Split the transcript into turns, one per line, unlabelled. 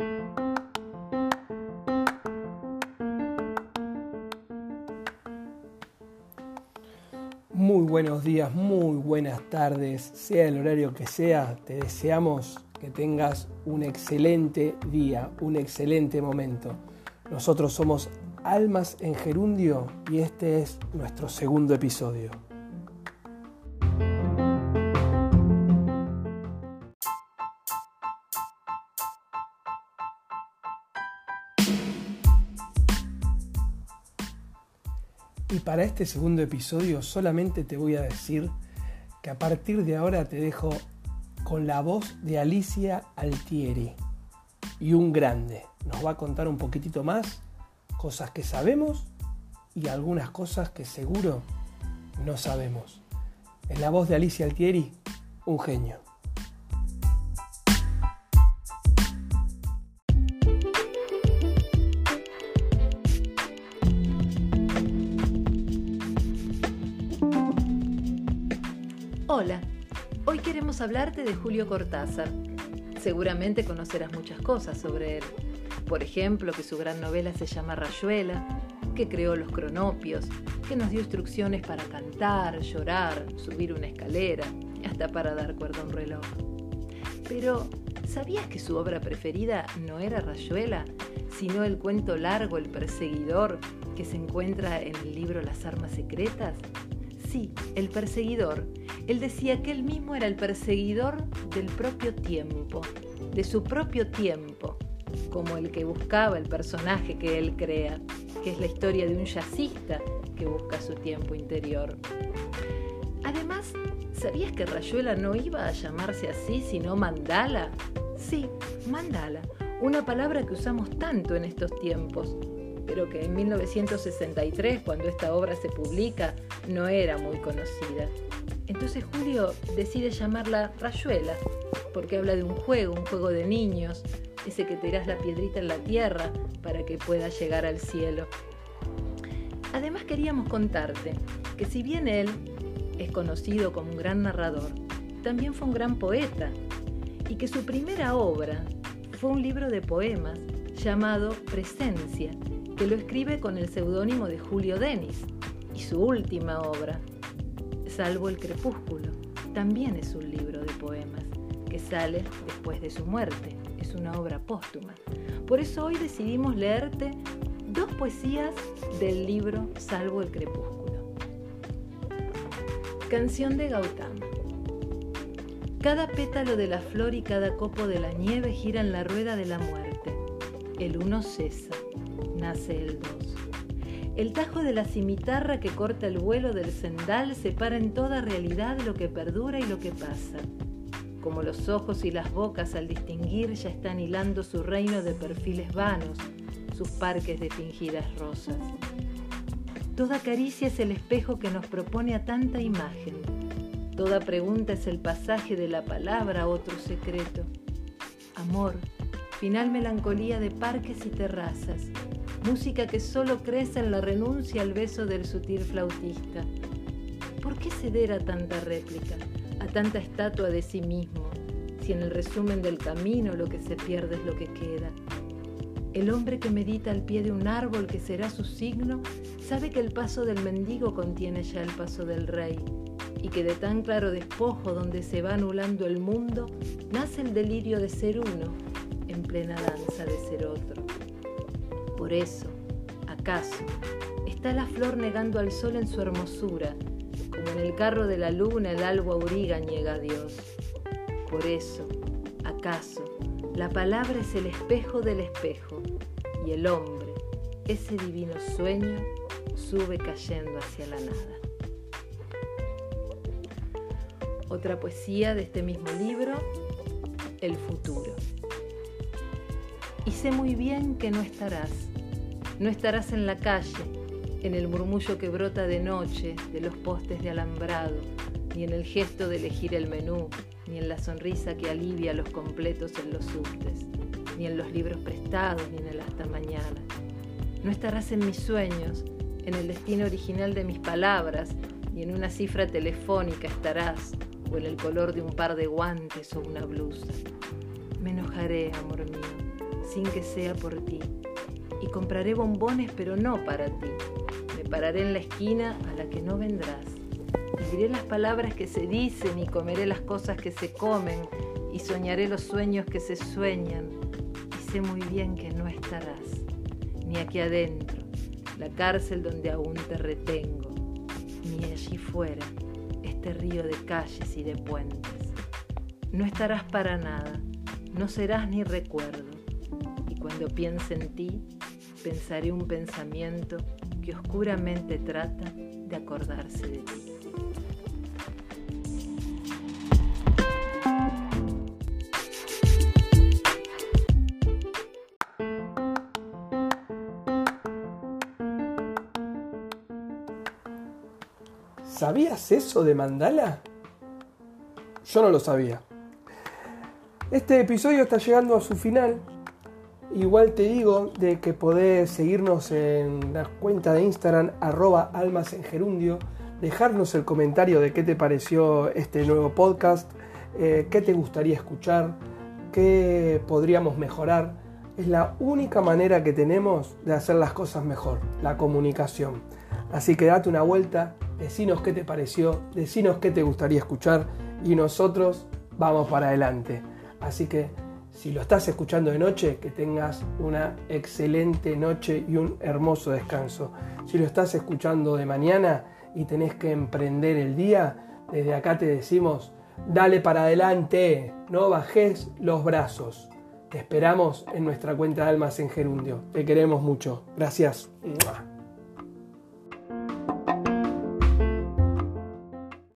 Muy buenos días, muy buenas tardes, sea el horario que sea, te deseamos que tengas un excelente día, un excelente momento. Nosotros somos Almas en Gerundio y este es nuestro segundo episodio. Y para este segundo episodio solamente te voy a decir que a partir de ahora te dejo con la voz de Alicia Altieri y un grande. Nos va a contar un poquitito más, cosas que sabemos y algunas cosas que seguro no sabemos. En la voz de Alicia Altieri, un genio.
Hola, hoy queremos hablarte de Julio Cortázar. Seguramente conocerás muchas cosas sobre él. Por ejemplo, que su gran novela se llama Rayuela, que creó los cronopios, que nos dio instrucciones para cantar, llorar, subir una escalera, hasta para dar cuerda a un reloj. Pero, ¿sabías que su obra preferida no era Rayuela, sino el cuento largo El perseguidor que se encuentra en el libro Las armas secretas? Sí, El perseguidor. Él decía que él mismo era el perseguidor del propio tiempo, de su propio tiempo, como el que buscaba el personaje que él crea, que es la historia de un jazzista que busca su tiempo interior. Además, ¿sabías que Rayuela no iba a llamarse así, sino Mandala? Sí, Mandala, una palabra que usamos tanto en estos tiempos, pero que en 1963, cuando esta obra se publica, no era muy conocida. Entonces Julio decide llamarla Rayuela, porque habla de un juego, un juego de niños, ese que tirás la piedrita en la tierra para que pueda llegar al cielo. Además queríamos contarte que si bien él es conocido como un gran narrador, también fue un gran poeta, y que su primera obra fue un libro de poemas llamado Presencia, que lo escribe con el seudónimo de Julio Denis. Y su última obra, Salvo el Crepúsculo, también es un libro de poemas que sale después de su muerte. Es una obra póstuma. Por eso hoy decidimos leerte dos poesías del libro Salvo el Crepúsculo. Canción de Gautama. Cada pétalo de la flor y cada copo de la nieve giran la rueda de la muerte. El uno cesa, nace el dos. El tajo de la cimitarra que corta el vuelo del sendal separa en toda realidad lo que perdura y lo que pasa. Como los ojos y las bocas al distinguir ya están hilando su reino de perfiles vanos, sus parques de fingidas rosas. Toda caricia es el espejo que nos propone a tanta imagen. Toda pregunta es el pasaje de la palabra a otro secreto. Amor, final melancolía de parques y terrazas, música que solo crece en la renuncia al beso del sutil flautista. ¿Por qué ceder a tanta réplica, a tanta estatua de sí mismo, si en el resumen del camino lo que se pierde es lo que queda? El hombre que medita al pie de un árbol que será su signo, sabe que el paso del mendigo contiene ya el paso del rey, y que de tan claro despojo donde se va anulando el mundo, nace el delirio de ser uno, en plena danza de ser otro. Por eso, acaso, está la flor negando al sol en su hermosura, como en el carro de la luna el albo auriga niega a Dios. Por eso, acaso, la palabra es el espejo del espejo, y el hombre, ese divino sueño, sube cayendo hacia la nada. Otra poesía de este mismo libro, El futuro. Y sé muy bien que no estarás, no estarás en la calle, en el murmullo que brota de noche de los postes de alambrado, ni en el gesto de elegir el menú, ni en la sonrisa que alivia los completos en los subtes, ni en los libros prestados, ni en el hasta mañana. No estarás en mis sueños, en el destino original de mis palabras, ni en una cifra telefónica estarás, o en el color de un par de guantes o una blusa. Me enojaré, amor mío, sin que sea por ti. Y compraré bombones pero no para ti. Me pararé en la esquina a la que no vendrás. Y diré las palabras que se dicen y comeré las cosas que se comen y soñaré los sueños que se sueñan. Y sé muy bien que no estarás, ni aquí adentro, la cárcel donde aún te retengo, ni allí fuera, este río de calles y de puentes. No estarás para nada, no serás ni recuerdo. Y cuando piense en ti, pensaré un pensamiento que oscuramente trata de acordarse de ti.
¿Sabías eso de Mandala? Yo no lo sabía. Este episodio está llegando a su final. Igual te digo de que podés seguirnos en la cuenta de Instagram arroba almas en gerundio, dejarnos el comentario de qué te pareció este nuevo podcast, eh, qué te gustaría escuchar, qué podríamos mejorar. Es la única manera que tenemos de hacer las cosas mejor, la comunicación. Así que date una vuelta, decinos qué te pareció, decinos qué te gustaría escuchar y nosotros vamos para adelante. Así que si lo estás escuchando de noche, que tengas una excelente noche y un hermoso descanso. Si lo estás escuchando de mañana y tenés que emprender el día, desde acá te decimos, dale para adelante, no bajes los brazos. Te esperamos en nuestra cuenta de Almas en Gerundio. Te queremos mucho. Gracias.